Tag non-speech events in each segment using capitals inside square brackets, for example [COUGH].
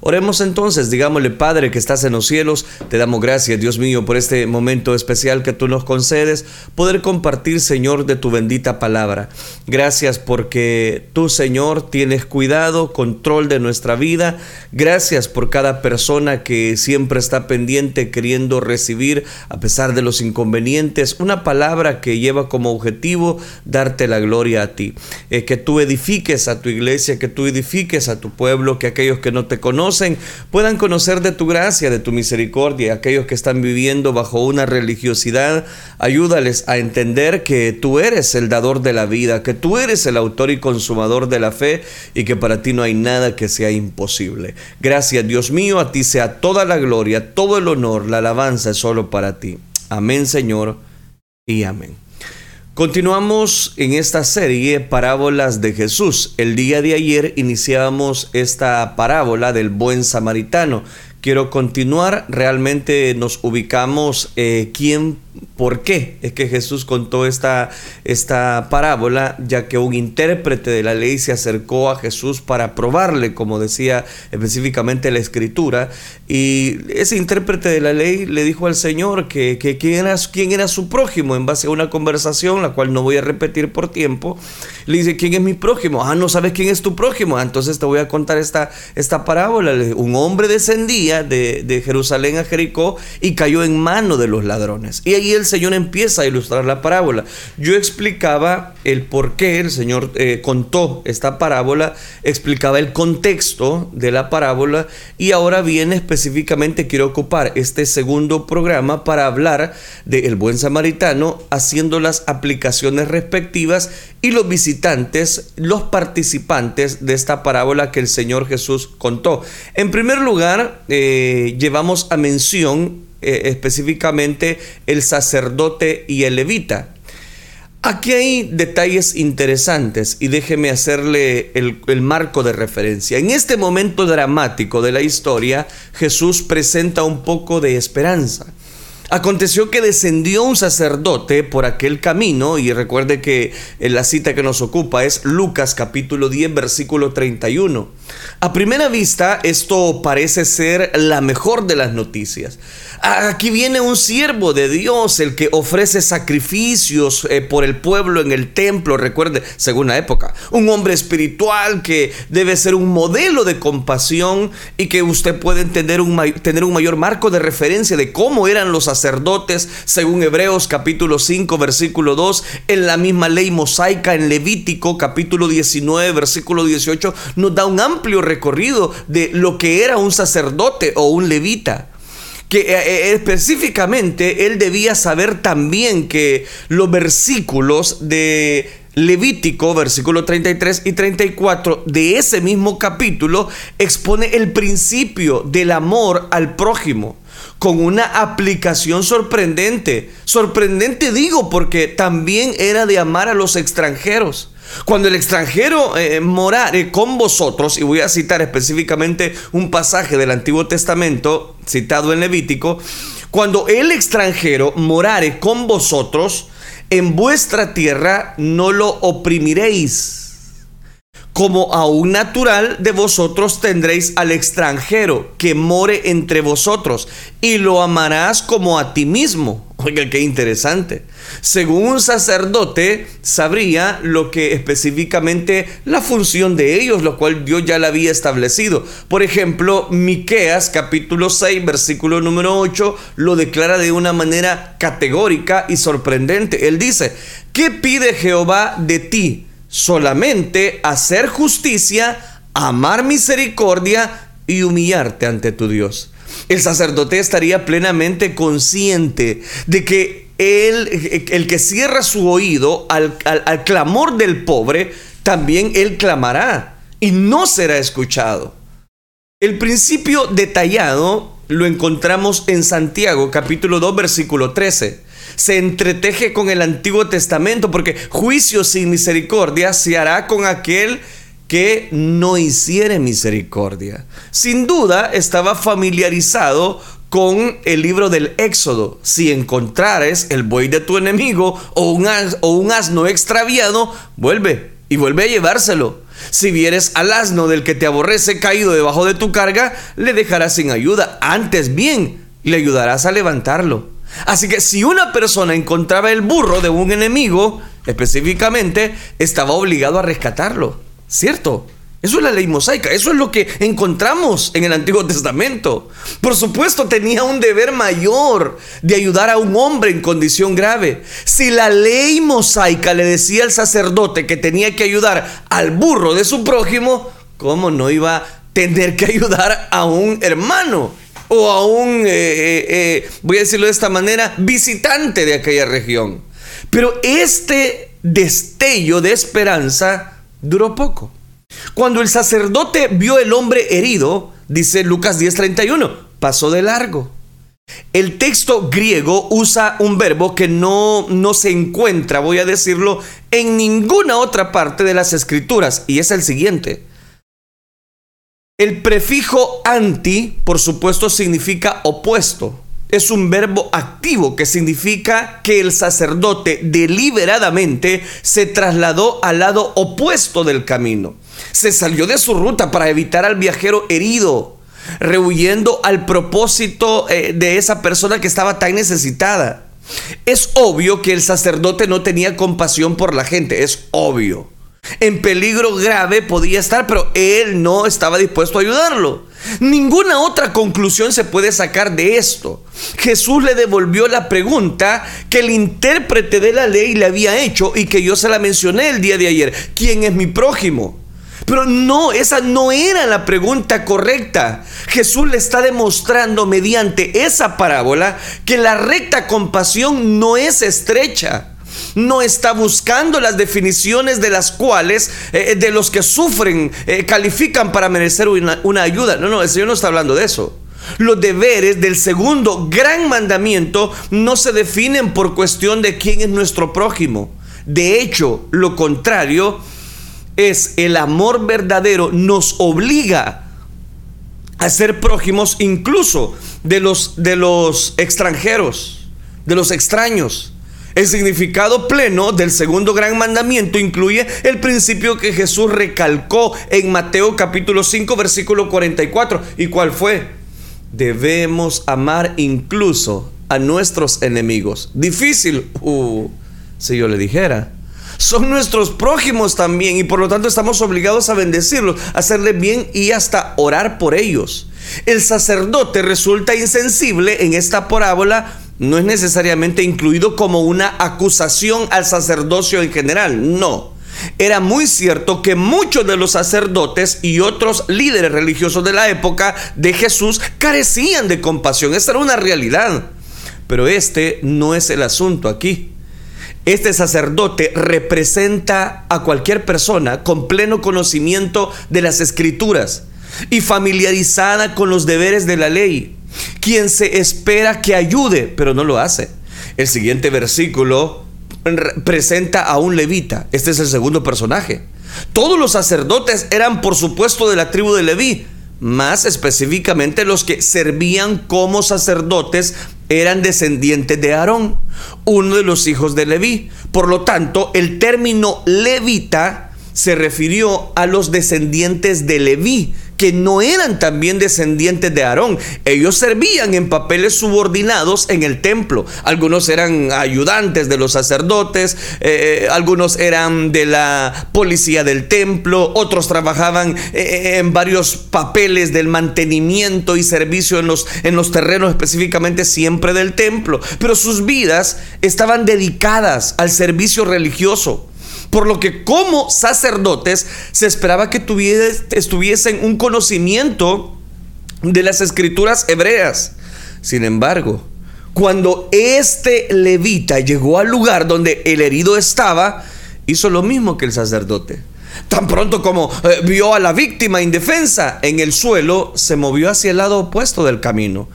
Oremos entonces, digámosle, Padre que estás en los cielos, te damos gracias, Dios mío, por este momento especial que tú nos concedes, poder compartir, Señor, de tu bendita palabra. Gracias porque tú, Señor, tienes cuidado, control de nuestra vida. Gracias por cada persona que siempre está pendiente, queriendo recibir, a pesar de los inconvenientes, una palabra que lleva como objetivo darte la gloria a ti. Eh, que tú edifiques a tu iglesia, que tú edifiques a tu pueblo, que aquellos que no te conocen puedan conocer de tu gracia, de tu misericordia. Aquellos que están viviendo bajo una religiosidad, ayúdales a entender que tú eres el dador de la vida, que tú eres el autor y consumador de la fe y que para ti no hay nada que sea imposible. Gracias Dios mío, a ti sea toda la gloria, todo el honor, la alabanza es solo para ti. Amén Señor y amén. Continuamos en esta serie Parábolas de Jesús. El día de ayer iniciamos esta parábola del buen samaritano. Quiero continuar, realmente nos ubicamos eh, quién ¿Por qué es que Jesús contó esta, esta parábola? Ya que un intérprete de la ley se acercó a Jesús para probarle, como decía específicamente la escritura, y ese intérprete de la ley le dijo al Señor que, que quién, era, quién era su prójimo en base a una conversación, la cual no voy a repetir por tiempo. Le dice, ¿quién es mi prójimo? Ah, no sabes quién es tu prójimo. Ah, entonces te voy a contar esta, esta parábola. Un hombre descendía de, de Jerusalén a Jericó y cayó en mano de los ladrones. Y ahí el Señor empieza a ilustrar la parábola. Yo explicaba el por qué el Señor eh, contó esta parábola, explicaba el contexto de la parábola y ahora viene específicamente, quiero ocupar este segundo programa para hablar del buen samaritano haciendo las aplicaciones respectivas y los visitantes, los participantes de esta parábola que el Señor Jesús contó. En primer lugar, eh, llevamos a mención eh, específicamente el sacerdote y el levita. Aquí hay detalles interesantes y déjeme hacerle el, el, marco de referencia. En este momento dramático de la historia, Jesús presenta un poco de esperanza. Aconteció que descendió un sacerdote por aquel camino, y recuerde que la cita que nos ocupa es Lucas capítulo 10 versículo 31. A primera vista esto parece ser la mejor de las noticias. Aquí viene un siervo de Dios, el que ofrece sacrificios eh, por el pueblo en el templo, recuerde, según la época. Un hombre espiritual que debe ser un modelo de compasión y que usted puede tener un, tener un mayor marco de referencia de cómo eran los sacerdotes, según Hebreos capítulo 5, versículo 2, en la misma ley mosaica, en Levítico capítulo 19, versículo 18, nos da un amplio recorrido de lo que era un sacerdote o un levita que eh, eh, específicamente él debía saber también que los versículos de Levítico, versículo 33 y 34 de ese mismo capítulo expone el principio del amor al prójimo con una aplicación sorprendente. Sorprendente digo porque también era de amar a los extranjeros. Cuando el extranjero eh, morare con vosotros, y voy a citar específicamente un pasaje del Antiguo Testamento citado en Levítico, cuando el extranjero morare con vosotros, en vuestra tierra no lo oprimiréis. Como a un natural de vosotros tendréis al extranjero que more entre vosotros, y lo amarás como a ti mismo. Oiga, qué interesante. Según un sacerdote, sabría lo que específicamente la función de ellos, lo cual Dios ya la había establecido. Por ejemplo, Miqueas capítulo 6, versículo número 8, lo declara de una manera categórica y sorprendente. Él dice, ¿qué pide Jehová de ti? Solamente hacer justicia, amar misericordia y humillarte ante tu Dios el sacerdote estaría plenamente consciente de que él, el que cierra su oído al, al clamor del pobre, también él clamará y no será escuchado. El principio detallado lo encontramos en Santiago capítulo 2 versículo 13 se entreteje con el Antiguo Testamento, porque juicio sin misericordia se hará con aquel que no hiciere misericordia. Sin duda estaba familiarizado con el libro del Éxodo. Si encontrares el buey de tu enemigo o un, o un asno extraviado, vuelve y vuelve a llevárselo. Si vieres al asno del que te aborrece caído debajo de tu carga, le dejarás sin ayuda. Antes bien, le ayudarás a levantarlo. Así que si una persona encontraba el burro de un enemigo, específicamente, estaba obligado a rescatarlo. ¿Cierto? Eso es la ley mosaica, eso es lo que encontramos en el Antiguo Testamento. Por supuesto, tenía un deber mayor de ayudar a un hombre en condición grave. Si la ley mosaica le decía al sacerdote que tenía que ayudar al burro de su prójimo, ¿cómo no iba a tener que ayudar a un hermano? O a un, eh, eh, eh, voy a decirlo de esta manera, visitante de aquella región. Pero este destello de esperanza duró poco. Cuando el sacerdote vio el hombre herido, dice Lucas 10:31, pasó de largo. El texto griego usa un verbo que no, no se encuentra, voy a decirlo, en ninguna otra parte de las escrituras, y es el siguiente. El prefijo anti, por supuesto, significa opuesto es un verbo activo que significa que el sacerdote deliberadamente se trasladó al lado opuesto del camino. Se salió de su ruta para evitar al viajero herido, rehuyendo al propósito eh, de esa persona que estaba tan necesitada. Es obvio que el sacerdote no tenía compasión por la gente, es obvio. En peligro grave podía estar, pero él no estaba dispuesto a ayudarlo. Ninguna otra conclusión se puede sacar de esto. Jesús le devolvió la pregunta que el intérprete de la ley le había hecho y que yo se la mencioné el día de ayer. ¿Quién es mi prójimo? Pero no, esa no era la pregunta correcta. Jesús le está demostrando mediante esa parábola que la recta compasión no es estrecha no está buscando las definiciones de las cuales eh, de los que sufren eh, califican para merecer una, una ayuda. No, no, el Señor no está hablando de eso. Los deberes del segundo gran mandamiento no se definen por cuestión de quién es nuestro prójimo. De hecho, lo contrario es el amor verdadero nos obliga a ser prójimos incluso de los, de los extranjeros, de los extraños. El significado pleno del segundo gran mandamiento incluye el principio que Jesús recalcó en Mateo capítulo 5 versículo 44. ¿Y cuál fue? Debemos amar incluso a nuestros enemigos. Difícil, uh, si yo le dijera. Son nuestros prójimos también y por lo tanto estamos obligados a bendecirlos, a hacerles bien y hasta orar por ellos. El sacerdote resulta insensible en esta parábola no es necesariamente incluido como una acusación al sacerdocio en general, no. Era muy cierto que muchos de los sacerdotes y otros líderes religiosos de la época de Jesús carecían de compasión, esa era una realidad. Pero este no es el asunto aquí. Este sacerdote representa a cualquier persona con pleno conocimiento de las escrituras y familiarizada con los deberes de la ley quien se espera que ayude, pero no lo hace. El siguiente versículo presenta a un levita. Este es el segundo personaje. Todos los sacerdotes eran, por supuesto, de la tribu de Leví. Más específicamente los que servían como sacerdotes eran descendientes de Aarón, uno de los hijos de Leví. Por lo tanto, el término levita se refirió a los descendientes de Leví, que no eran también descendientes de Aarón. Ellos servían en papeles subordinados en el templo. Algunos eran ayudantes de los sacerdotes, eh, eh, algunos eran de la policía del templo, otros trabajaban eh, en varios papeles del mantenimiento y servicio en los, en los terrenos específicamente siempre del templo. Pero sus vidas estaban dedicadas al servicio religioso. Por lo que como sacerdotes se esperaba que tuviesen un conocimiento de las escrituras hebreas. Sin embargo, cuando este levita llegó al lugar donde el herido estaba, hizo lo mismo que el sacerdote. Tan pronto como eh, vio a la víctima indefensa en el suelo, se movió hacia el lado opuesto del camino.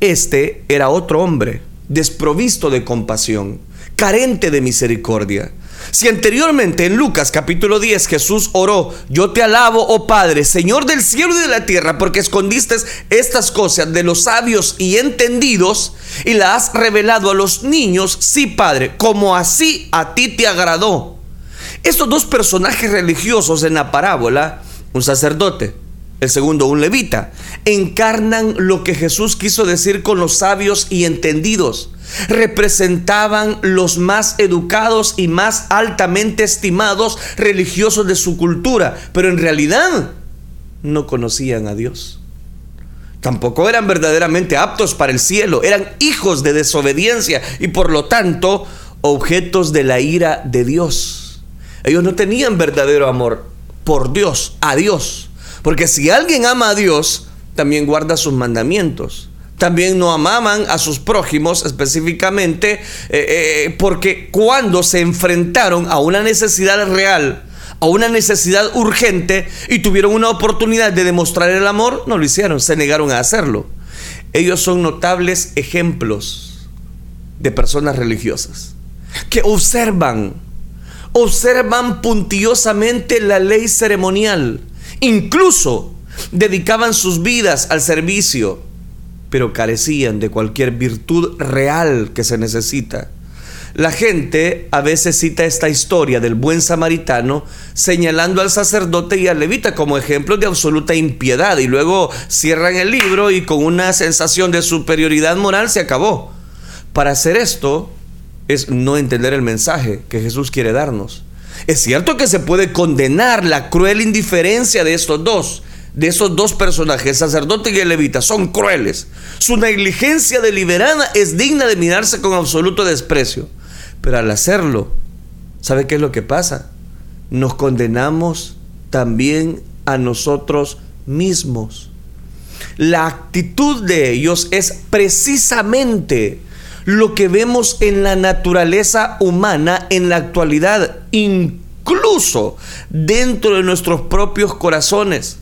Este era otro hombre, desprovisto de compasión, carente de misericordia. Si anteriormente en Lucas capítulo 10 Jesús oró, yo te alabo, oh Padre, Señor del cielo y de la tierra, porque escondiste estas cosas de los sabios y entendidos y las has revelado a los niños, sí Padre, como así a ti te agradó. Estos dos personajes religiosos en la parábola, un sacerdote, el segundo un levita, encarnan lo que Jesús quiso decir con los sabios y entendidos. Representaban los más educados y más altamente estimados religiosos de su cultura, pero en realidad no conocían a Dios. Tampoco eran verdaderamente aptos para el cielo, eran hijos de desobediencia y por lo tanto objetos de la ira de Dios. Ellos no tenían verdadero amor por Dios, a Dios. Porque si alguien ama a Dios, también guarda sus mandamientos. También no amaban a sus prójimos específicamente eh, eh, porque cuando se enfrentaron a una necesidad real, a una necesidad urgente y tuvieron una oportunidad de demostrar el amor, no lo hicieron, se negaron a hacerlo. Ellos son notables ejemplos de personas religiosas que observan, observan puntiosamente la ley ceremonial, incluso dedicaban sus vidas al servicio, pero carecían de cualquier virtud real que se necesita. La gente a veces cita esta historia del buen samaritano señalando al sacerdote y al levita como ejemplos de absoluta impiedad y luego cierran el libro y con una sensación de superioridad moral se acabó. Para hacer esto es no entender el mensaje que Jesús quiere darnos. Es cierto que se puede condenar la cruel indiferencia de estos dos, de esos dos personajes, sacerdote y el levita, son crueles. Su negligencia deliberada es digna de mirarse con absoluto desprecio. Pero al hacerlo, ¿sabe qué es lo que pasa? Nos condenamos también a nosotros mismos. La actitud de ellos es precisamente lo que vemos en la naturaleza humana en la actualidad, incluso dentro de nuestros propios corazones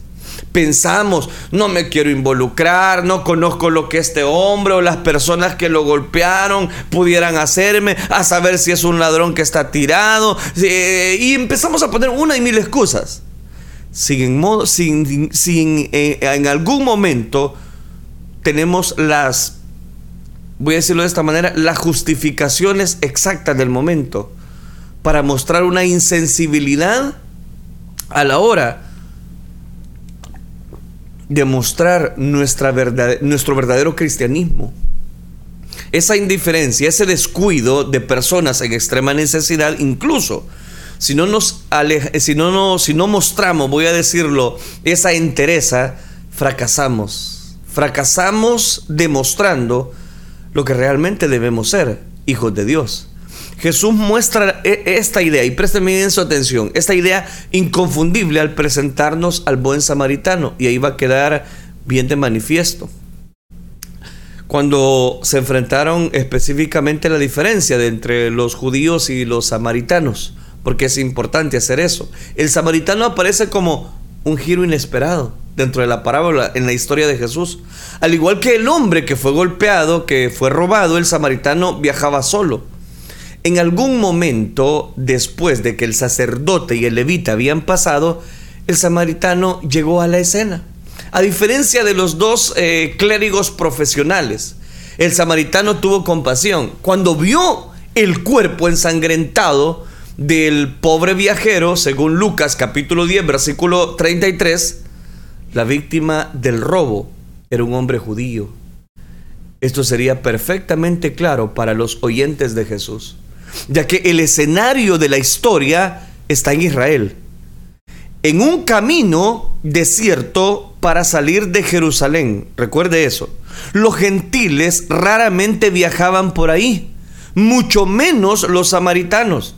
pensamos, no me quiero involucrar, no conozco lo que este hombre o las personas que lo golpearon pudieran hacerme, a saber si es un ladrón que está tirado, eh, y empezamos a poner una y mil excusas. Sin, sin, sin eh, en algún momento tenemos las, voy a decirlo de esta manera, las justificaciones exactas del momento para mostrar una insensibilidad a la hora demostrar nuestra verdad, nuestro verdadero cristianismo. Esa indiferencia, ese descuido de personas en extrema necesidad, incluso si no nos si no, si no mostramos, voy a decirlo, esa entereza, fracasamos. Fracasamos demostrando lo que realmente debemos ser, hijos de Dios. Jesús muestra e, esta idea, y présteme bien su atención, esta idea inconfundible al presentarnos al buen samaritano, y ahí va a quedar bien de manifiesto. Cuando se enfrentaron específicamente la diferencia entre los judíos y los samaritanos, porque es importante hacer eso. El samaritano aparece como un giro inesperado dentro de la parábola en la historia de Jesús. Al igual que el hombre que fue golpeado, que fue robado, el samaritano viajaba solo. En algún momento, después de que el sacerdote y el levita habían pasado, el samaritano llegó a la escena. A diferencia de los dos eh, clérigos profesionales, el samaritano tuvo compasión. Cuando vio el cuerpo ensangrentado del pobre viajero, según Lucas capítulo 10, versículo 33, la víctima del robo era un hombre judío. Esto sería perfectamente claro para los oyentes de Jesús ya que el escenario de la historia está en Israel. En un camino desierto para salir de Jerusalén, recuerde eso, los gentiles raramente viajaban por ahí, mucho menos los samaritanos.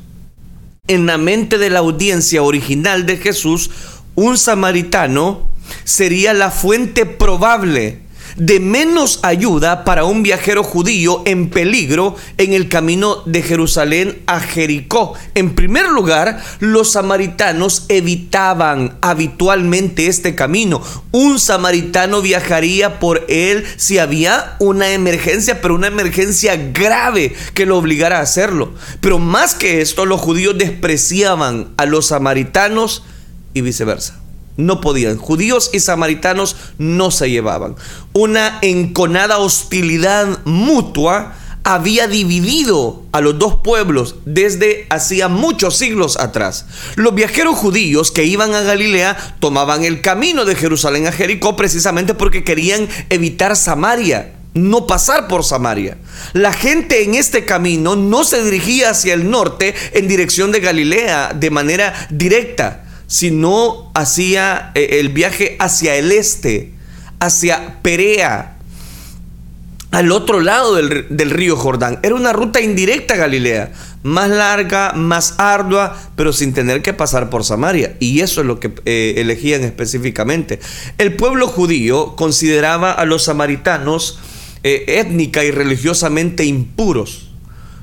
En la mente de la audiencia original de Jesús, un samaritano sería la fuente probable de menos ayuda para un viajero judío en peligro en el camino de Jerusalén a Jericó. En primer lugar, los samaritanos evitaban habitualmente este camino. Un samaritano viajaría por él si había una emergencia, pero una emergencia grave que lo obligara a hacerlo. Pero más que esto, los judíos despreciaban a los samaritanos y viceversa no podían. Judíos y samaritanos no se llevaban. Una enconada hostilidad mutua había dividido a los dos pueblos desde hacía muchos siglos atrás. Los viajeros judíos que iban a Galilea tomaban el camino de Jerusalén a Jericó precisamente porque querían evitar Samaria no pasar por Samaria. La gente en este camino no se dirigía hacia el norte en dirección de Galilea de manera directa, sino hacía eh, el viaje hacia el este, hacia Perea, al otro lado del, río Jordán. Era una ruta indirecta a Galilea, más larga, más ardua, pero sin tener que pasar por Samaria. Y eso es lo que eh, elegían específicamente. El pueblo judío consideraba a los samaritanos eh, étnica y religiosamente impuros.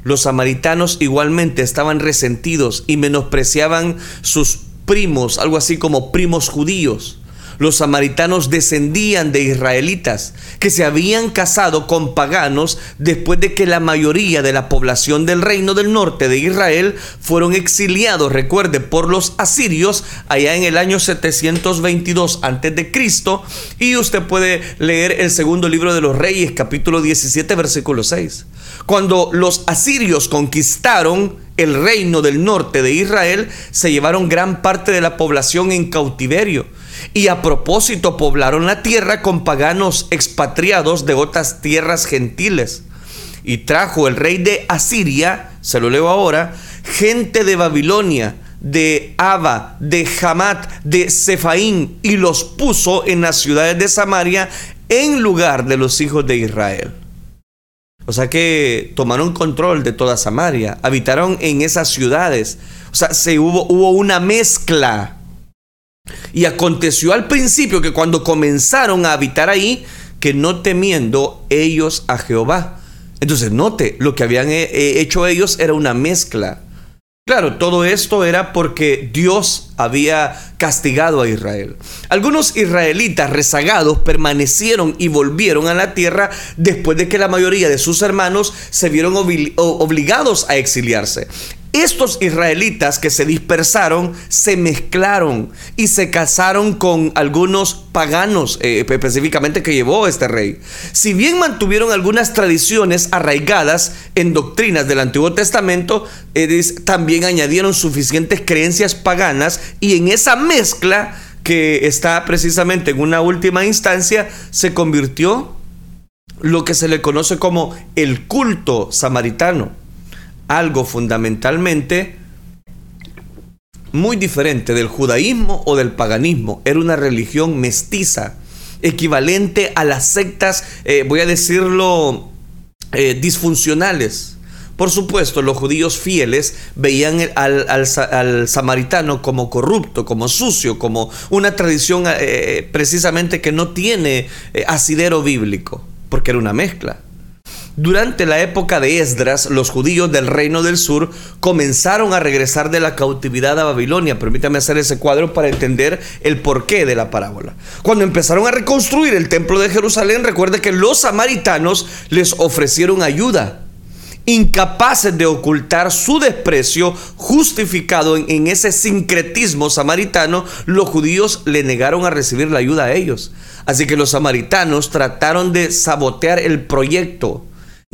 Los samaritanos igualmente estaban resentidos y menospreciaban sus primos, algo así como primos judíos los samaritanos descendían de israelitas que se habían casado con paganos después de que la mayoría de la población del reino del norte de Israel fueron exiliados, recuerde, por los asirios allá en el año 722 antes de Cristo y usted puede leer el segundo libro de los Reyes capítulo 17 versículo 6. Cuando los asirios conquistaron el reino del norte de Israel, se llevaron gran parte de la población en cautiverio y a propósito poblaron la tierra con paganos expatriados de otras tierras gentiles. Y trajo el rey de Asiria, se lo leo ahora, gente de Babilonia, de Aba, de Hamat, de Sefaín, y los puso en las ciudades de Samaria en lugar de los hijos de Israel. O sea que tomaron control de toda Samaria, habitaron en esas ciudades. O sea, se hubo, hubo una mezcla y aconteció al principio que cuando comenzaron a habitar ahí, que no temiendo ellos a Jehová. Entonces, note, lo que habían eh, eh, hecho ellos era una mezcla. Claro, todo esto era porque Dios había castigado a Israel. Algunos israelitas rezagados permanecieron y volvieron a la tierra después de que la mayoría de sus hermanos se vieron obligados a exiliarse. Estos israelitas que se dispersaron se mezclaron y se casaron con algunos paganos, eh, específicamente que llevó este rey. Si bien mantuvieron algunas tradiciones arraigadas en doctrinas del Antiguo Testamento, también añadieron suficientes creencias paganas y en esa mezcla que está precisamente en una última instancia se convirtió lo que se le conoce como el culto samaritano algo fundamentalmente muy diferente del judaísmo o del paganismo. Era una religión mestiza, equivalente a las sectas, eh, voy a decirlo, eh, disfuncionales. Por supuesto, los judíos fieles veían al, samaritano como corrupto, como sucio, como una tradición eh, precisamente que no tiene asidero bíblico, porque era una mezcla. Durante la época de Esdras, los judíos del reino del sur comenzaron a regresar de la cautividad a Babilonia. Permítame hacer ese cuadro para entender el porqué de la parábola. Cuando empezaron a reconstruir el templo de Jerusalén, recuerde que los samaritanos les ofrecieron ayuda. Incapaces de ocultar su desprecio justificado en, ese sincretismo samaritano, los judíos le negaron a recibir la ayuda a ellos. Así que los samaritanos trataron de sabotear el proyecto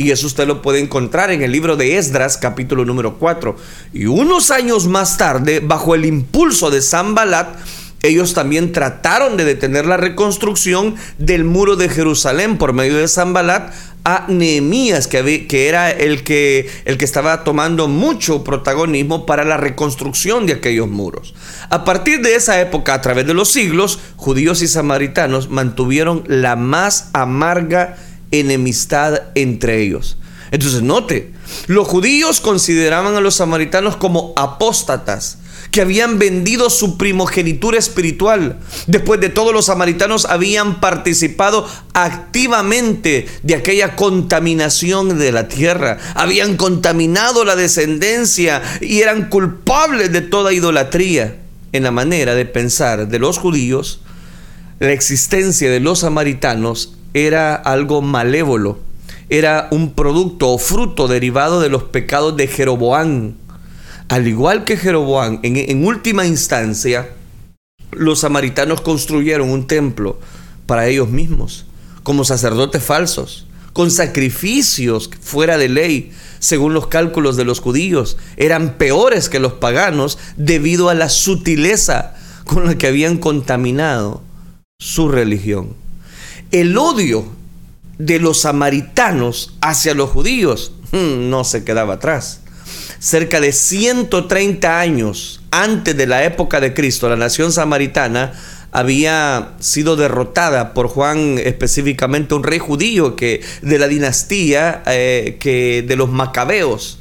y eso usted lo puede encontrar en el libro de Esdras, capítulo número 4. Y unos años más tarde, bajo el impulso de Zambalat, ellos también trataron de detener la reconstrucción del muro de Jerusalén por medio de Zambalat a Nehemías, que, que era el que, el que estaba tomando mucho protagonismo para la reconstrucción de aquellos muros. A partir de esa época, a través de los siglos, judíos y samaritanos mantuvieron la más amarga enemistad entre ellos. Entonces, note, los judíos consideraban a los samaritanos como apóstatas, que habían vendido su primogenitura espiritual. Después de todo, los samaritanos habían participado activamente de aquella contaminación de la tierra. Habían contaminado la descendencia y eran culpables de toda idolatría. En la manera de pensar de los judíos, la existencia de los samaritanos era algo malévolo, era un producto o fruto derivado de los pecados de Jeroboán. Al igual que Jeroboán, en, última instancia, los samaritanos construyeron un templo para ellos mismos, como sacerdotes falsos, con sacrificios fuera de ley, según los cálculos de los judíos. Eran peores que los paganos debido a la sutileza con la que habían contaminado su religión. El odio de los samaritanos hacia los judíos hmm, no se quedaba atrás. Cerca de 130 años antes de la época de Cristo, la nación samaritana había sido derrotada por Juan específicamente un rey judío que de la dinastía eh, que de los macabeos.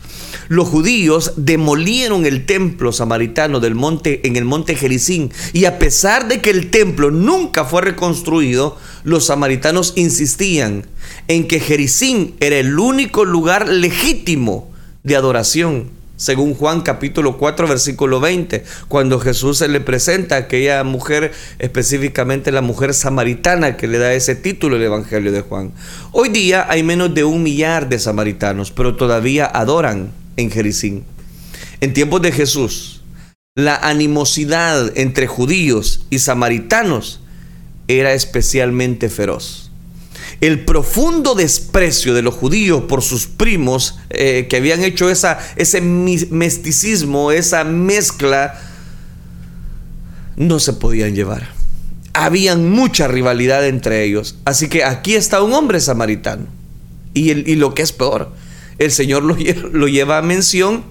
Los judíos demolieron el templo samaritano del monte en el monte Jericín y a pesar de que el templo nunca fue reconstruido, los samaritanos insistían en que Jericín era el único lugar legítimo de adoración según Juan capítulo 4 versículo 20, cuando Jesús se le presenta a aquella mujer, específicamente la mujer samaritana que le da ese título el Evangelio de Juan. Hoy día hay menos de un millar de samaritanos, pero todavía adoran en Jericín. En tiempos de Jesús, la animosidad entre judíos y samaritanos era especialmente feroz el profundo desprecio de los judíos por sus primos eh, que habían hecho ese mesticismo, esa mezcla, no se podían llevar. Habían mucha rivalidad entre ellos. Así que aquí está un hombre samaritano. Y, y lo que es peor, el Señor lo, [LAUGHS] lo lleva a mención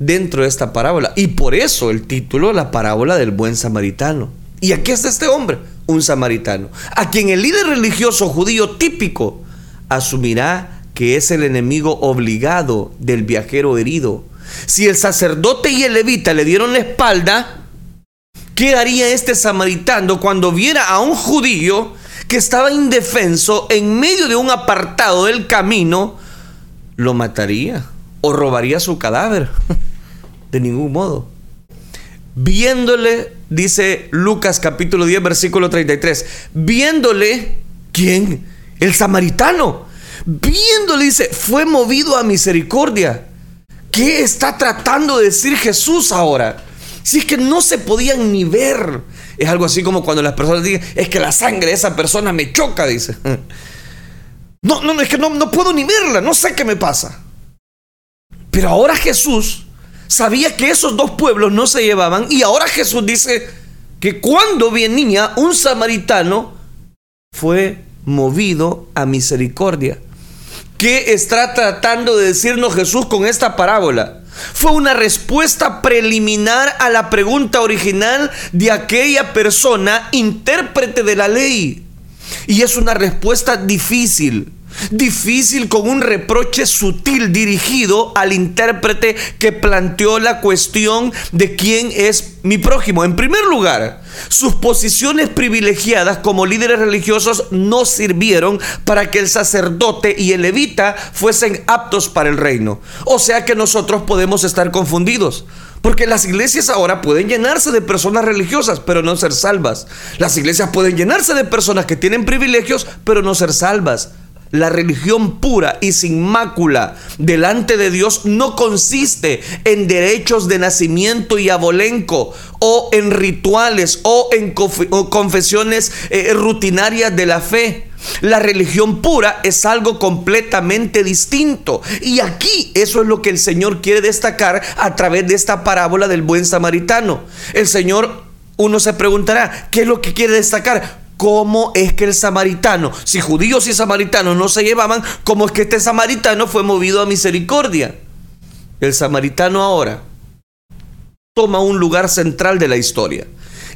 dentro de esta parábola. Y por eso el título, la parábola del buen samaritano. Y aquí está este hombre un samaritano, a quien el líder religioso judío típico asumirá que es el enemigo obligado del viajero herido. Si el sacerdote y el levita le dieron la espalda, ¿qué haría este samaritano cuando viera a un judío que estaba indefenso en medio de un apartado del camino? Lo mataría o robaría su cadáver. [LAUGHS] De ningún modo. Viéndole dice Lucas capítulo 10, versículo 33, viéndole, ¿quién? El samaritano. Viéndole, dice, fue movido a misericordia. ¿Qué está tratando de decir Jesús ahora? Si es que no se podían ni ver. Es algo así como cuando las personas dicen, es que la sangre de esa persona me choca, dice. [LAUGHS] No, no, es que no, no puedo ni verla, no sé qué me pasa. Pero ahora Jesús sabía que esos dos pueblos no se llevaban y ahora Jesús dice que cuando venía un samaritano fue movido a misericordia. ¿Qué está tratando de decirnos Jesús con esta parábola? Fue una respuesta preliminar a la pregunta original de aquella persona intérprete de la ley. Y es una respuesta difícil Difícil con un reproche sutil dirigido al intérprete que planteó la cuestión de quién es mi prójimo. En primer lugar, sus posiciones privilegiadas como líderes religiosos no sirvieron para que el sacerdote y el levita fuesen aptos para el reino. O sea que nosotros podemos estar confundidos. Porque las iglesias ahora pueden llenarse de personas religiosas, pero no ser salvas. Las iglesias pueden llenarse de personas que tienen privilegios, pero no ser salvas. La religión pura y sin mácula delante de Dios no consiste en derechos de nacimiento y abolenco o en rituales o en confesiones eh, rutinarias de la fe. La religión pura es algo completamente distinto. Y aquí eso es lo que el Señor quiere destacar a través de esta parábola del buen samaritano. El Señor, uno se preguntará, ¿qué es lo que quiere destacar? ¿Cómo es que el samaritano, si judíos y samaritanos no se llevaban, cómo es que este samaritano fue movido a misericordia? El samaritano ahora toma un lugar central de la historia.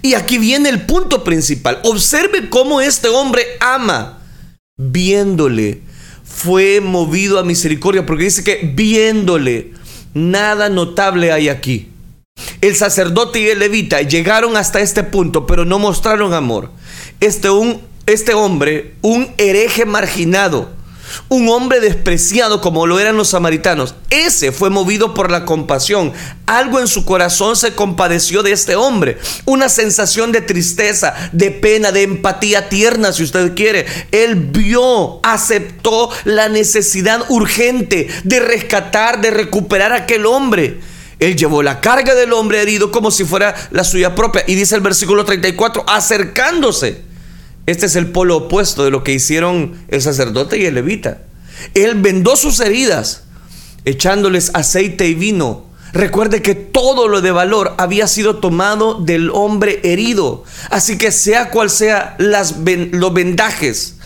Y aquí viene el punto principal. Observe cómo este hombre ama. Viéndole, fue movido a misericordia, porque dice que viéndole, nada notable hay aquí. El sacerdote y el levita llegaron hasta este punto, pero no mostraron amor este, un, este hombre, un hereje marginado, un hombre despreciado como lo eran los samaritanos, ese fue movido por la compasión. Algo en su corazón se compadeció de este hombre. Una sensación de tristeza, de pena, de empatía tierna, si usted quiere. Él vio, aceptó la necesidad urgente de rescatar, de recuperar a aquel hombre. Él llevó la carga del hombre herido como si fuera la suya propia. Y dice el versículo 34, acercándose Este es el polo opuesto de lo que hicieron el sacerdote y el levita. Él vendó sus heridas, echándoles aceite y vino. Recuerde que todo lo de valor había sido tomado del hombre herido. Así que sea cual sea las, los vendajes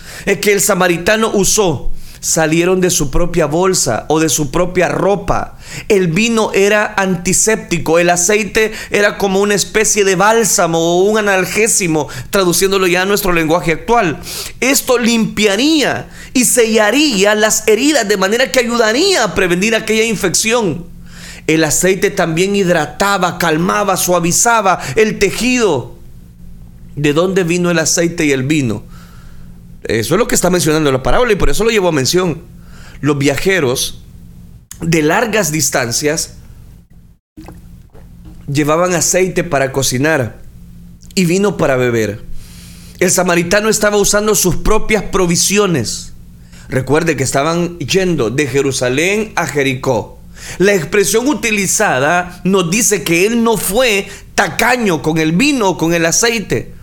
que el samaritano usó, salieron de su propia bolsa o de su propia ropa. El vino era antiséptico, el aceite era como una especie de bálsamo o un analgésimo, traduciéndolo ya a nuestro lenguaje actual. Esto limpiaría y sellaría las heridas de manera que ayudaría a prevenir aquella infección. El aceite también hidrataba, calmaba, suavizaba el tejido. ¿De dónde vino el aceite y el vino? Eso es lo que está mencionando la parábola y por eso lo llevo a mención. Los viajeros de largas distancias llevaban aceite para cocinar y vino para beber. El samaritano estaba usando sus propias provisiones. Recuerde que estaban yendo de Jerusalén a Jericó. La expresión utilizada nos dice que él no fue tacaño con el vino o con el aceite.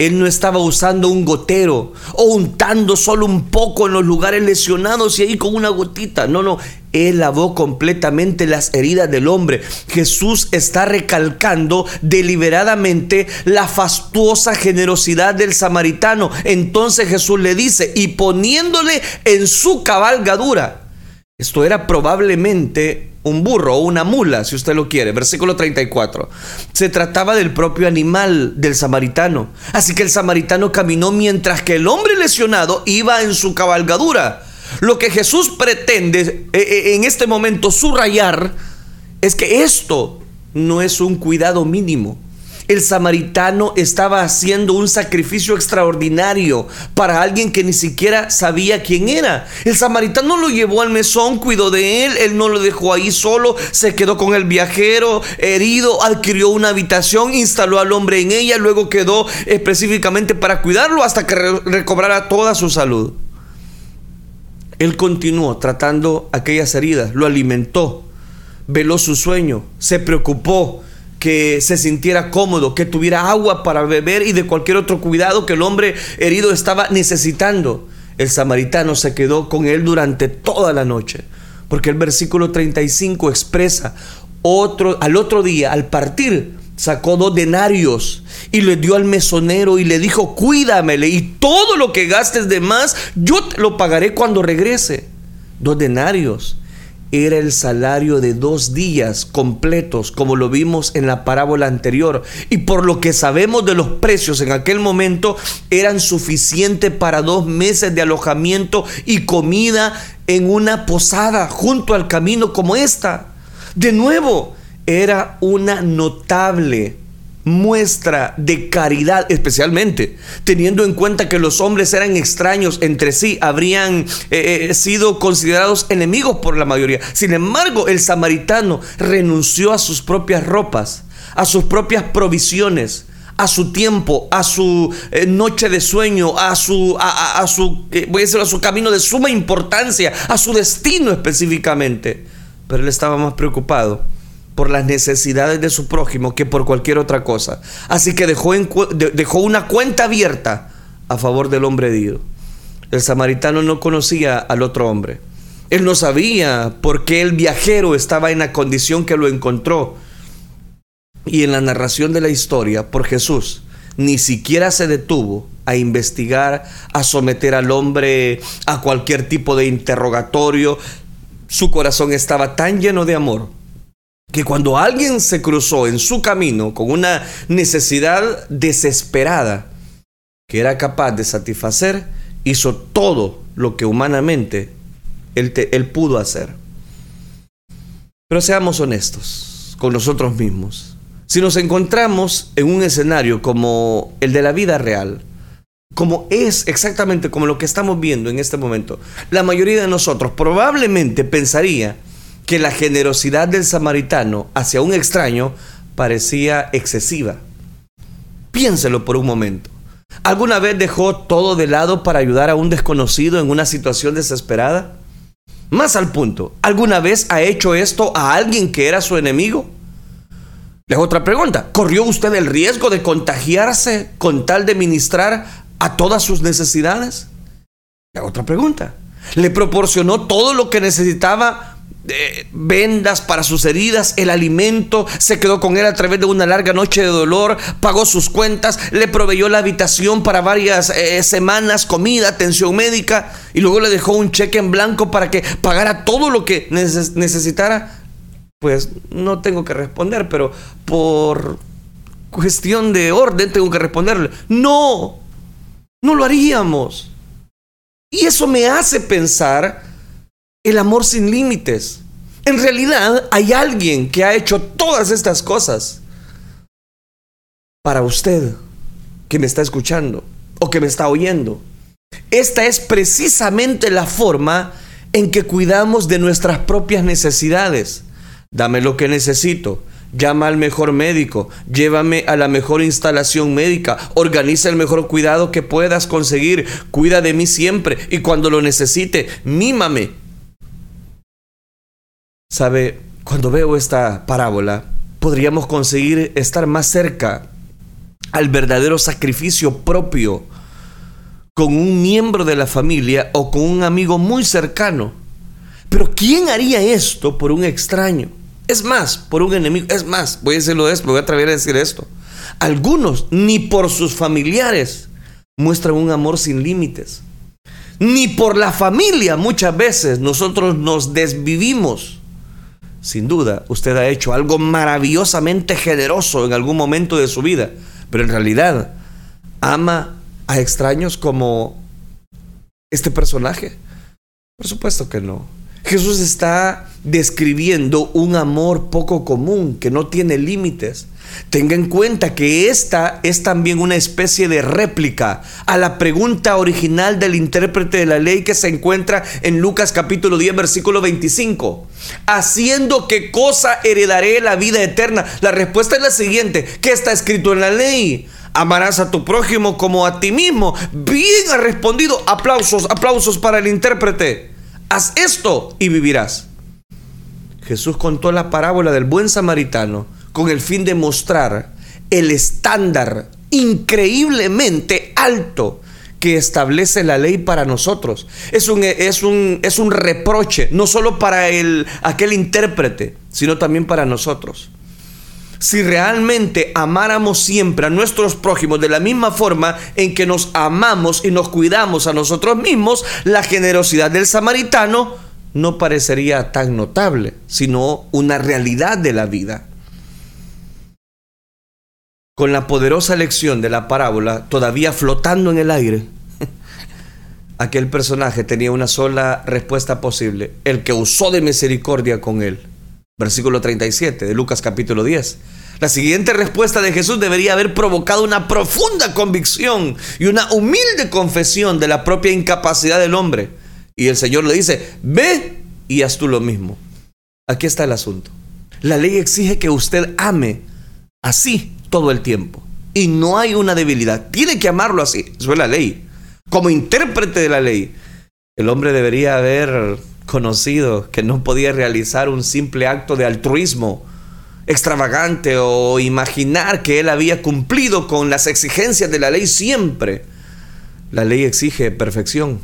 Él no estaba usando un gotero o untando solo un poco en los lugares lesionados y ahí con una gotita. No, no. Él lavó completamente las heridas del hombre. Jesús está recalcando deliberadamente la fastuosa generosidad del samaritano. Entonces Jesús le dice, y poniéndole en su cabalgadura, esto era probablemente un burro o una mula, si usted lo quiere. Versículo 34. Se trataba del propio animal del samaritano. Así que el samaritano caminó mientras que el hombre lesionado iba en su cabalgadura. Lo que Jesús pretende eh, eh, en este momento subrayar es que esto no es un cuidado mínimo el samaritano estaba haciendo un sacrificio extraordinario para alguien que ni siquiera sabía quién era. El samaritano lo llevó al mesón, cuidó de él, él no lo dejó ahí solo, se quedó con el viajero herido, adquirió una habitación, instaló al hombre en ella, luego quedó específicamente para cuidarlo hasta que recobrara toda su salud. Él continuó tratando aquellas heridas, lo alimentó, veló su sueño, se preocupó, que se sintiera cómodo, que tuviera agua para beber y de cualquier otro cuidado que el hombre herido estaba necesitando. El samaritano se quedó con él durante toda la noche, porque el versículo 35 expresa otro al otro día al partir sacó dos denarios y le dio al mesonero y le dijo, "Cuídamele y todo lo que gastes de más yo lo pagaré cuando regrese." Dos denarios era el salario de dos días completos, como lo vimos en la parábola anterior. Y por lo que sabemos de los precios en aquel momento, eran suficientes para dos meses de alojamiento y comida en una posada junto al camino como esta. De nuevo, era una notable muestra de caridad, especialmente teniendo en cuenta que los hombres eran extraños entre sí, habrían eh, eh, sido considerados enemigos por la mayoría. Sin embargo, el samaritano renunció a sus propias ropas, a sus propias provisiones, a su tiempo, a su eh, noche de sueño, a su, a, su voy a decirlo, a su camino de suma importancia, a su destino específicamente. Pero él estaba más preocupado por las necesidades de su prójimo que por cualquier otra cosa. Así que dejó, dejó una cuenta abierta a favor del hombre herido. El samaritano no conocía al otro hombre. Él no sabía por qué el viajero estaba en la condición que lo encontró. Y en la narración de la historia, por Jesús, ni siquiera se detuvo a investigar, a someter al hombre a cualquier tipo de interrogatorio. Su corazón estaba tan lleno de amor que cuando alguien se cruzó en su camino con una necesidad desesperada que era capaz de satisfacer, hizo todo lo que humanamente él, él pudo hacer. Pero seamos honestos con nosotros mismos. Si nos encontramos en un escenario como el de la vida real, como es exactamente como lo que estamos viendo en este momento, la mayoría de nosotros probablemente pensaría que la generosidad del samaritano hacia un extraño parecía excesiva. Piénselo por un momento. ¿Alguna vez dejó todo de lado para ayudar a un desconocido en una situación desesperada? Más al punto, ¿alguna vez ha hecho esto a alguien que era su enemigo? Les otra pregunta, ¿corrió usted el riesgo de contagiarse con tal de ministrar a todas sus necesidades? Otra pregunta. ¿Le proporcionó todo lo que necesitaba vendas para sus heridas, el alimento, se quedó con él a través de una larga noche de dolor, pagó sus cuentas, le proveyó la habitación para varias eh, semanas, comida, atención médica, y luego le dejó un cheque en blanco para que pagara todo lo que necesitara. Pues no tengo que responder, pero por cuestión de orden tengo que responderle. No, no lo haríamos. Y eso me hace pensar el amor sin límites. En realidad hay alguien que ha hecho todas estas cosas para usted que me está escuchando o que me está oyendo. Esta es precisamente la forma en que cuidamos de nuestras propias necesidades. Dame lo que necesito. Llama al mejor médico, llévame a la mejor instalación médica, organiza el mejor cuidado que puedas conseguir, cuida de mí siempre y cuando lo necesite, mímame, Sabe, cuando veo esta parábola, podríamos conseguir estar más cerca al verdadero sacrificio propio con un miembro de la familia o con un amigo muy cercano. Pero ¿quién haría esto por un extraño? Es más, por un enemigo. Es más, voy a decirlo esto, voy a atrever a decir esto. Algunos, ni por sus familiares, muestran un amor sin límites. Ni por la familia muchas veces nosotros nos desvivimos sin duda, usted ha hecho algo maravillosamente generoso en algún momento de su vida, pero en realidad ama a extraños como este personaje. Por supuesto que no. Jesús está describiendo un amor poco común que no tiene límites. Tenga en cuenta que esta es también una especie de réplica a la pregunta original del intérprete de la ley que se encuentra en Lucas capítulo 10 versículo 25. Haciendo qué cosa heredaré la vida eterna. La respuesta es la siguiente. ¿Qué está escrito en la ley? Amarás a tu prójimo como a ti mismo. Bien ha respondido. Aplausos, aplausos para el intérprete. Haz esto y vivirás. Jesús contó la parábola del buen samaritano con el fin de mostrar el estándar increíblemente alto que establece la ley para nosotros. Es un, es un, es un reproche, no solo para el, aquel intérprete, sino también para nosotros. Si realmente amáramos siempre a nuestros prójimos de la misma forma en que nos amamos y nos cuidamos a nosotros mismos, la generosidad del samaritano no parecería tan notable, sino una realidad de la vida. Con la poderosa lección de la parábola todavía flotando en el aire, [LAUGHS] aquel personaje tenía una sola respuesta posible, el que usó de misericordia con él. Versículo 37 de Lucas capítulo 10. La siguiente respuesta de Jesús debería haber provocado una profunda convicción y una humilde confesión de la propia incapacidad del hombre. Y el Señor le dice, ve y haz tú lo mismo. Aquí está el asunto. La ley exige que usted ame así todo el tiempo. Y no hay una debilidad. Tiene que amarlo así. Eso es la ley. Como intérprete de la ley, el hombre debería haber conocido que no podía realizar un simple acto de altruismo extravagante o imaginar que él había cumplido con las exigencias de la ley siempre. La ley exige perfección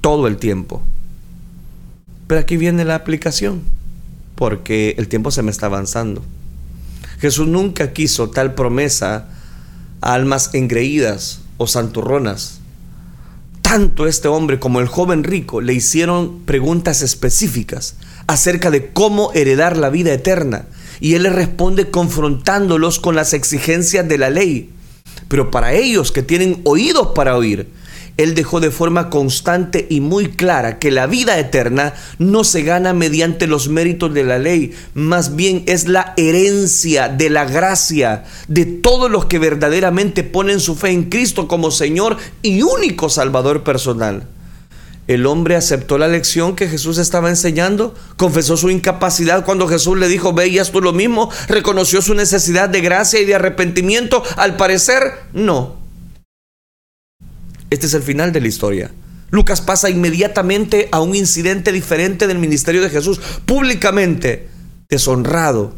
todo el tiempo. Pero aquí viene la aplicación, porque el tiempo se me está avanzando. Jesús nunca quiso tal promesa a almas engreídas o santurronas. Tanto este hombre como el joven rico le hicieron preguntas específicas acerca de cómo heredar la vida eterna. Y él le responde confrontándolos con las exigencias de la ley. Pero para ellos que tienen oídos para oír, él dejó de forma constante y muy clara que la vida eterna no se gana mediante los méritos de la ley, más bien es la herencia de la gracia de todos los que verdaderamente ponen su fe en Cristo como Señor y único Salvador personal. El hombre aceptó la lección que Jesús estaba enseñando, confesó su incapacidad cuando Jesús le dijo, veías tú lo mismo, reconoció su necesidad de gracia y de arrepentimiento. Al parecer, no. Este es el final de la historia. Lucas pasa inmediatamente a un incidente diferente del ministerio de Jesús, públicamente deshonrado.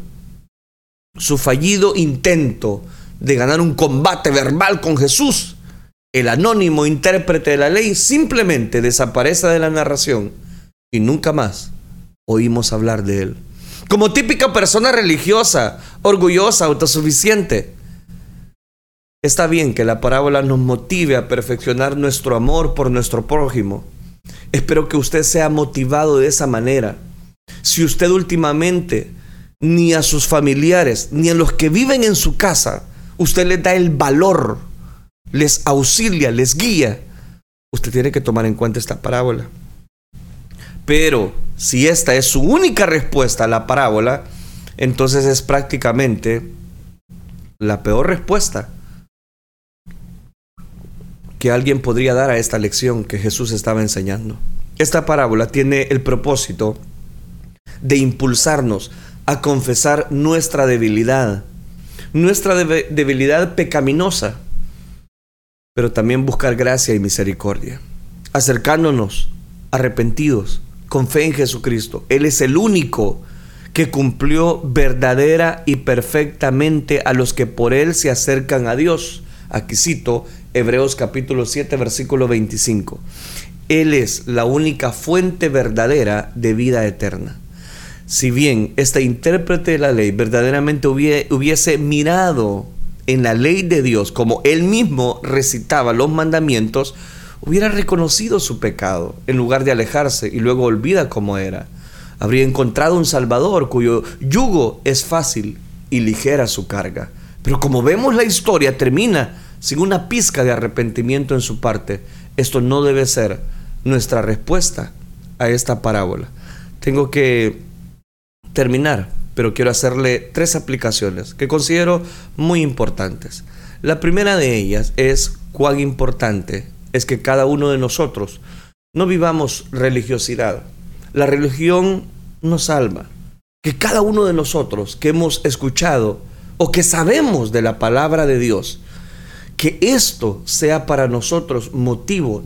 Su fallido intento de ganar un combate verbal con Jesús el anónimo intérprete de la ley simplemente desaparece de la narración y nunca más oímos hablar de él. Como típica persona religiosa, orgullosa, autosuficiente. Está bien que la parábola nos motive a perfeccionar nuestro amor por nuestro prójimo. Espero que usted sea motivado de esa manera. Si usted últimamente ni a sus familiares, ni a los que viven en su casa, usted les da el valor, les auxilia, les guía, usted tiene que tomar en cuenta esta parábola. Pero si esta es su única respuesta a la parábola, entonces es prácticamente la peor respuesta que alguien podría dar a esta lección que Jesús estaba enseñando. Esta parábola tiene el propósito de impulsarnos a confesar nuestra debilidad, nuestra debilidad pecaminosa, pero también buscar gracia y misericordia, acercándonos arrepentidos con fe en Jesucristo. Él es el único que cumplió verdadera y perfectamente a los que por Él se acercan a Dios. Aquí cito Hebreos capítulo 7, versículo 25. Él es la única fuente verdadera de vida eterna. Si bien este intérprete de la ley verdaderamente hubiese mirado en la ley de Dios como él mismo recitaba los mandamientos, hubiera reconocido su pecado en lugar de alejarse y luego olvida cómo era. Habría encontrado un Salvador cuyo yugo es fácil y ligera su carga. Pero como vemos la historia termina sin una pizca de arrepentimiento en su parte, esto no debe ser nuestra respuesta a esta parábola. Tengo que terminar, pero quiero hacerle tres aplicaciones que considero muy importantes. La primera de ellas es cuán importante es que cada uno de nosotros no vivamos religiosidad. La religión nos salva. Que cada uno de nosotros que hemos escuchado o que sabemos de la palabra de Dios, que esto sea para nosotros motivo,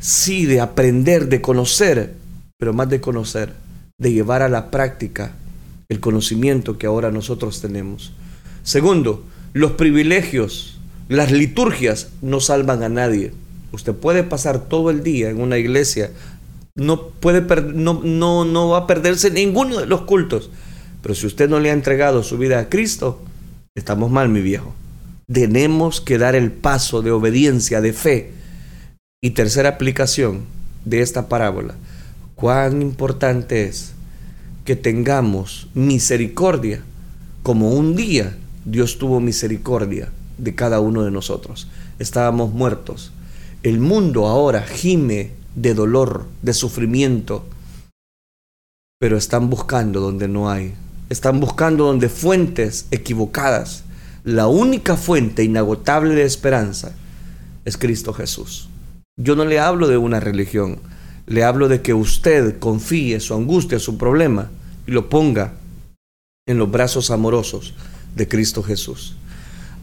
sí, de aprender, de conocer, pero más de conocer, de llevar a la práctica el conocimiento que ahora nosotros tenemos. Segundo, los privilegios, las liturgias no salvan a nadie. Usted puede pasar todo el día en una iglesia, no, puede no, no, no va a perderse ninguno de los cultos, pero si usted no le ha entregado su vida a Cristo, estamos mal, mi viejo. Tenemos que dar el paso de obediencia, de fe. Y tercera aplicación de esta parábola, cuán importante es que tengamos misericordia, como un día Dios tuvo misericordia de cada uno de nosotros. Estábamos muertos, el mundo ahora gime de dolor, de sufrimiento, pero están buscando donde no hay. Están buscando donde fuentes equivocadas. La única fuente inagotable de esperanza es Cristo Jesús. Yo no le hablo de una religión, le hablo de que usted confíe su angustia, su problema y lo ponga en los brazos amorosos de Cristo Jesús.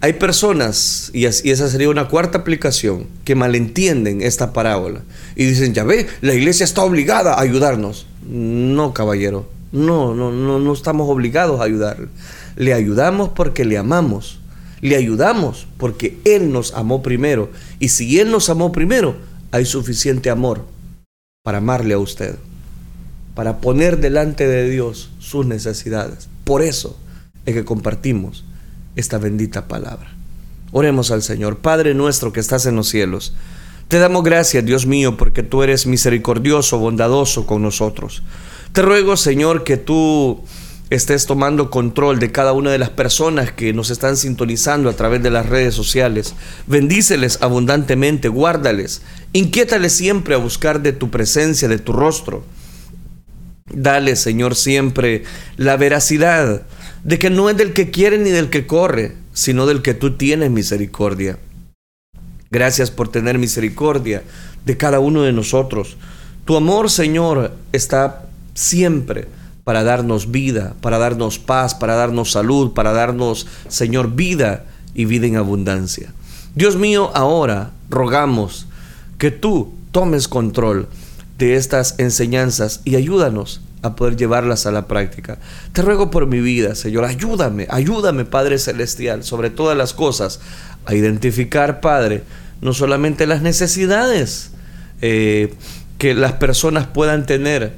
Hay personas, y esa sería una cuarta aplicación, que malentienden esta parábola y dicen, ya ve, la iglesia está obligada a ayudarnos. No, caballero, no, no, no, no estamos obligados a ayudarle. Le ayudamos porque le amamos. Le ayudamos porque Él nos amó primero. Y si Él nos amó primero, hay suficiente amor para amarle a usted, para poner delante de Dios sus necesidades. Por eso es que compartimos esta bendita palabra. Oremos al Señor. Padre nuestro que estás en los cielos, te damos gracias, Dios mío, porque tú eres misericordioso, bondadoso con nosotros. Te ruego, Señor, que tú estés tomando control de cada una de las personas que nos están sintonizando a través de las redes sociales. Bendíceles abundantemente, guárdales, inquiétales siempre a buscar de tu presencia, de tu rostro. Dale, Señor, siempre la veracidad de que no es del que quiere ni del que corre, sino del que tú tienes misericordia. Gracias por tener misericordia de cada uno de nosotros. Tu amor, Señor, está siempre para darnos vida, para darnos paz, para darnos salud, para darnos, Señor, vida y vida en abundancia. Dios mío, ahora rogamos que tú tomes control de estas enseñanzas y ayúdanos a poder llevarlas a la práctica. Te ruego por mi vida, Señor, ayúdame, ayúdame, Padre Celestial, sobre todas las cosas, a identificar, Padre, no solamente las necesidades eh, que las personas puedan tener,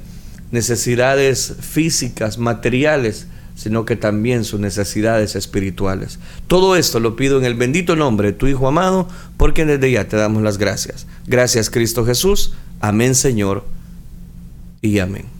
necesidades físicas, materiales, sino que también sus necesidades espirituales. Todo esto lo pido en el bendito nombre de tu Hijo amado, porque desde ya te damos las gracias. Gracias Cristo Jesús. Amén Señor y amén.